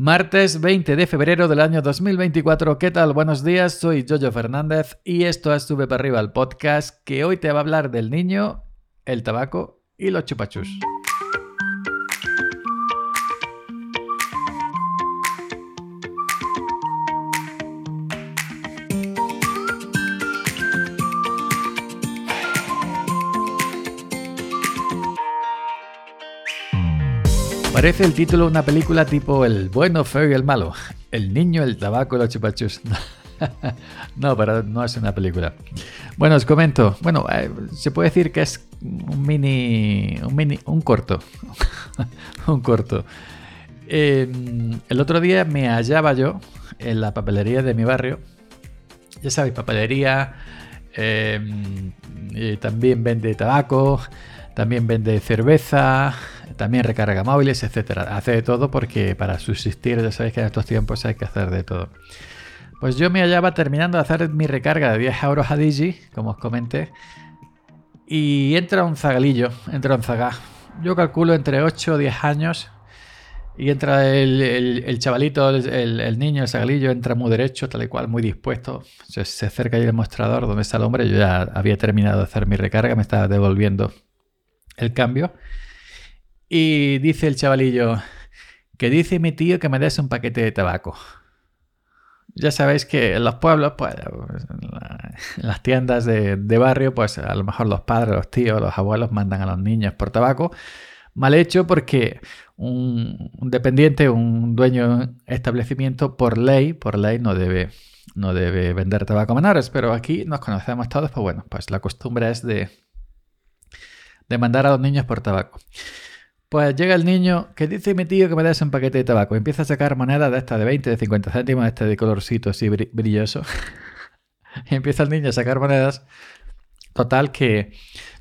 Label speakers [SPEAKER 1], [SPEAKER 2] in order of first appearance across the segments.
[SPEAKER 1] Martes 20 de febrero del año 2024. ¿Qué tal? Buenos días, soy Jojo Fernández y esto es Sube para arriba el podcast que hoy te va a hablar del niño, el tabaco y los chupachus. Parece el título de una película tipo El bueno, feo y el malo. El niño, el tabaco los chupachus. no, pero no es una película. Bueno, os comento. Bueno, eh, se puede decir que es un mini. Un mini. Un corto. un corto. Em, el otro día me hallaba yo en la papelería de mi barrio. Ya sabéis, papelería. Em, también vende tabaco. También vende cerveza también recarga móviles, etcétera. Hace de todo porque para subsistir, ya sabéis que en estos tiempos hay que hacer de todo. Pues yo me hallaba terminando de hacer mi recarga de 10 euros a Digi, como os comenté, y entra un zagalillo, entra un zagá. Yo calculo entre 8 o 10 años, y entra el, chavalito, el, niño, el zagalillo, entra muy derecho, tal y cual, muy dispuesto. Se, se acerca ahí el mostrador donde está el hombre. Yo ya había terminado de hacer mi recarga, me estaba devolviendo el cambio. Y dice el chavalillo, que dice mi tío que me des un paquete de tabaco. Ya sabéis que en los pueblos, pues, en las tiendas de, barrio, pues a lo mejor los padres, los tíos, los abuelos mandan a los niños por tabaco. Mal hecho porque un, dependiente, un dueño de establecimiento, por ley, por ley no debe, no debe vender tabaco a menores. Pero aquí nos conocemos todos, pues bueno, pues la costumbre es de, de mandar a los niños por tabaco. Pues llega el niño que dice mi tío que me des un paquete de tabaco. empieza a sacar monedas de estas de 20, de 50 céntimos, este de colorcito así brilloso. y empieza el niño a sacar monedas. Total que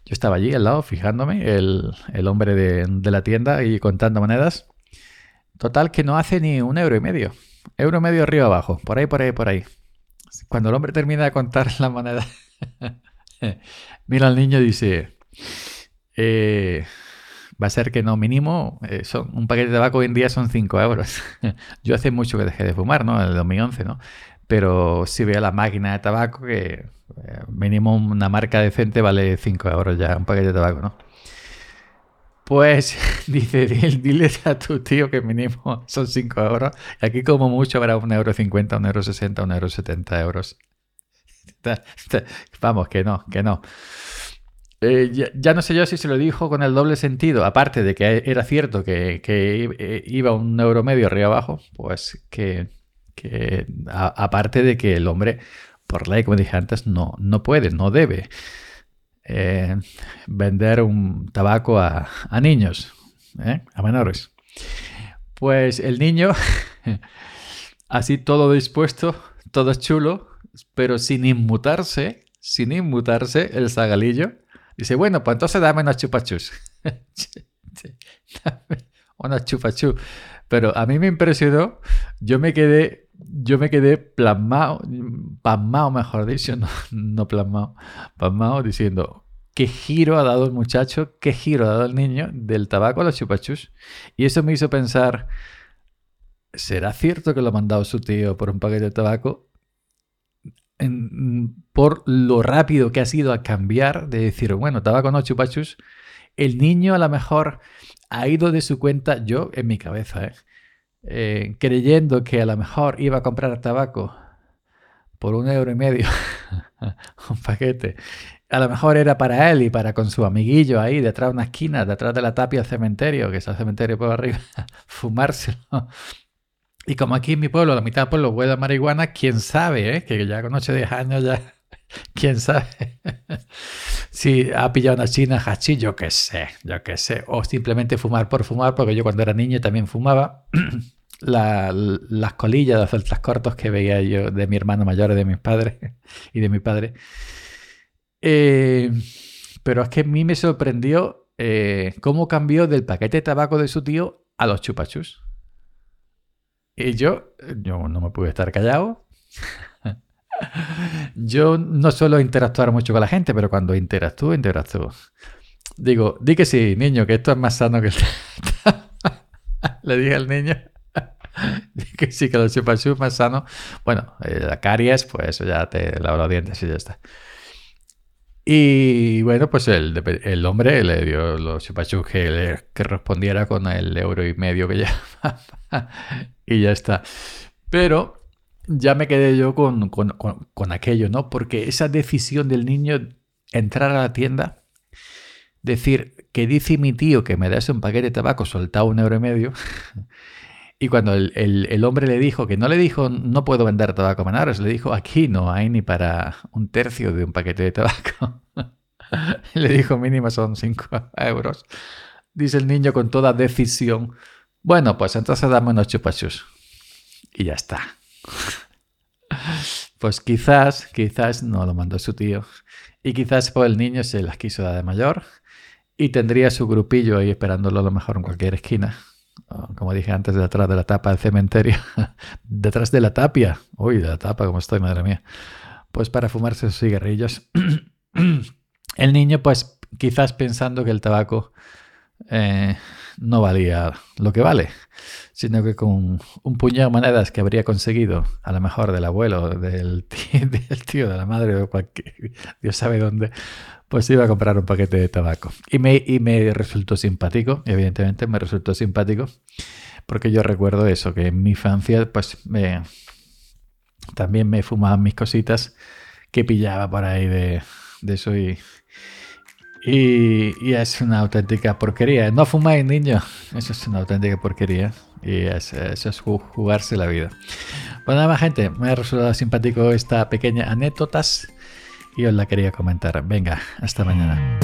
[SPEAKER 1] yo estaba allí al lado fijándome, el, hombre de, la tienda y contando monedas. Total que no hace ni un euro y medio. Euro y medio arriba abajo. Por ahí, por ahí, por ahí. Cuando el hombre termina de contar la moneda, mira al niño y dice... Eh, va a ser que no, mínimo, eh, son, un paquete de tabaco hoy en día son 5 euros. Yo hace mucho que dejé de fumar, ¿no? En el 2011, ¿no? Pero si veo la máquina de tabaco, que eh, mínimo una marca decente vale 5 euros ya, un paquete de tabaco, ¿no? Pues dice, dile a tu tío que mínimo son 5 euros. Aquí como mucho habrá un euro 50, un euro 60, un euro 70 euros. Vamos, que no, que no. Eh, ya, no sé yo si se lo dijo con el doble sentido, aparte de que era cierto que, eh, iba un euro medio arriba abajo, pues que, aparte de que el hombre, por ley, como dije antes, no, no puede, no debe eh, vender un tabaco a, niños, a menores. Pues el niño, así todo dispuesto, todo chulo, pero sin inmutarse, sin inmutarse el zagalillo, Dice, bueno, pues entonces dame unos chupachus. unos chupachus. Pero a mí me impresionó, yo me quedé, yo me quedé plasmado, pasmado mejor dicho, no, no plasmado, pasmado diciendo, qué giro ha dado el muchacho, qué giro ha dado el niño del tabaco a los chupachus. Y eso me hizo pensar, ¿será cierto que lo ha mandado su tío por un paquete de tabaco? Por lo rápido que ha sido a cambiar, de decir, bueno, tabaco no chupachus, el niño a lo mejor ha ido de su cuenta, yo en mi cabeza, ¿eh? Eh, creyendo que a lo mejor iba a comprar tabaco por un euro y medio, un paquete. A lo mejor era para él y para con su amiguillo ahí detrás de una esquina, detrás de la tapia del cementerio, que es el cementerio por arriba, fumárselo y como aquí en mi pueblo, la mitad del pueblo huele a marihuana, quién sabe, ¿eh? que ya con 8 10 años ya, quién sabe. si ha pillado una china hachi, yo qué sé, yo qué sé. O simplemente fumar por fumar, porque yo cuando era niño también fumaba. las colillas, los celtas cortos que veía yo de mi hermano mayor, de mis padres y de mi padre. Eh, pero es que a mí me sorprendió eh, cómo cambió del paquete de tabaco de su tío a los chupachus. Y yo, yo no me pude estar callado. yo no suelo interactuar mucho con la gente, pero cuando interactúo, interactúo. Digo, di que sí, niño, que esto es más sano que el... Le dije al niño. que sí que los chupa chups más sano. Bueno, eh, la caries, pues eso ya te lava los dientes y ya está. Y bueno, pues el, el hombre le dio los chupachups que, que respondiera con el euro y medio que llevaba. y ya está. Pero ya me quedé yo con, con, con, aquello, ¿no? Porque esa decisión del niño entrar a la tienda, decir que dice mi tío que me das un paquete de tabaco soltado un euro y medio. Y cuando el, el, hombre le dijo, que no le dijo no puedo vender tabaco a le dijo aquí no hay ni para un tercio de un paquete de tabaco. le dijo mínimo son 5 euros. Dice el niño con toda decisión, bueno, pues entonces dame unos chupachus. Y ya está. Pues quizás, quizás no lo mandó su tío. Y quizás por el niño se las quiso dar de mayor y tendría su grupillo ahí esperándolo a lo mejor en cualquier esquina. Como dije antes, detrás de la tapa del cementerio. detrás de la tapia. Uy, de la tapa, como estoy, madre mía. Pues para fumarse sus cigarrillos. el niño, pues quizás pensando que el tabaco eh, no valía lo que vale, sino que con un puñado de monedas que habría conseguido, a lo mejor del abuelo, del tío, de la madre, o cualquier, Dios sabe dónde, pues iba a comprar un paquete de tabaco. Y me, y me resultó simpático, evidentemente me resultó simpático, porque yo recuerdo eso, que en mi infancia, pues también me fumaban mis cositas que pillaba por ahí de, de eso y y, es una auténtica porquería. No fumáis, niño. Eso es una auténtica porquería. Y eso es jugarse la vida. Pues nada más, gente. Me ha resultado simpático esta pequeña anécdotas y os la quería comentar. Venga, hasta mañana.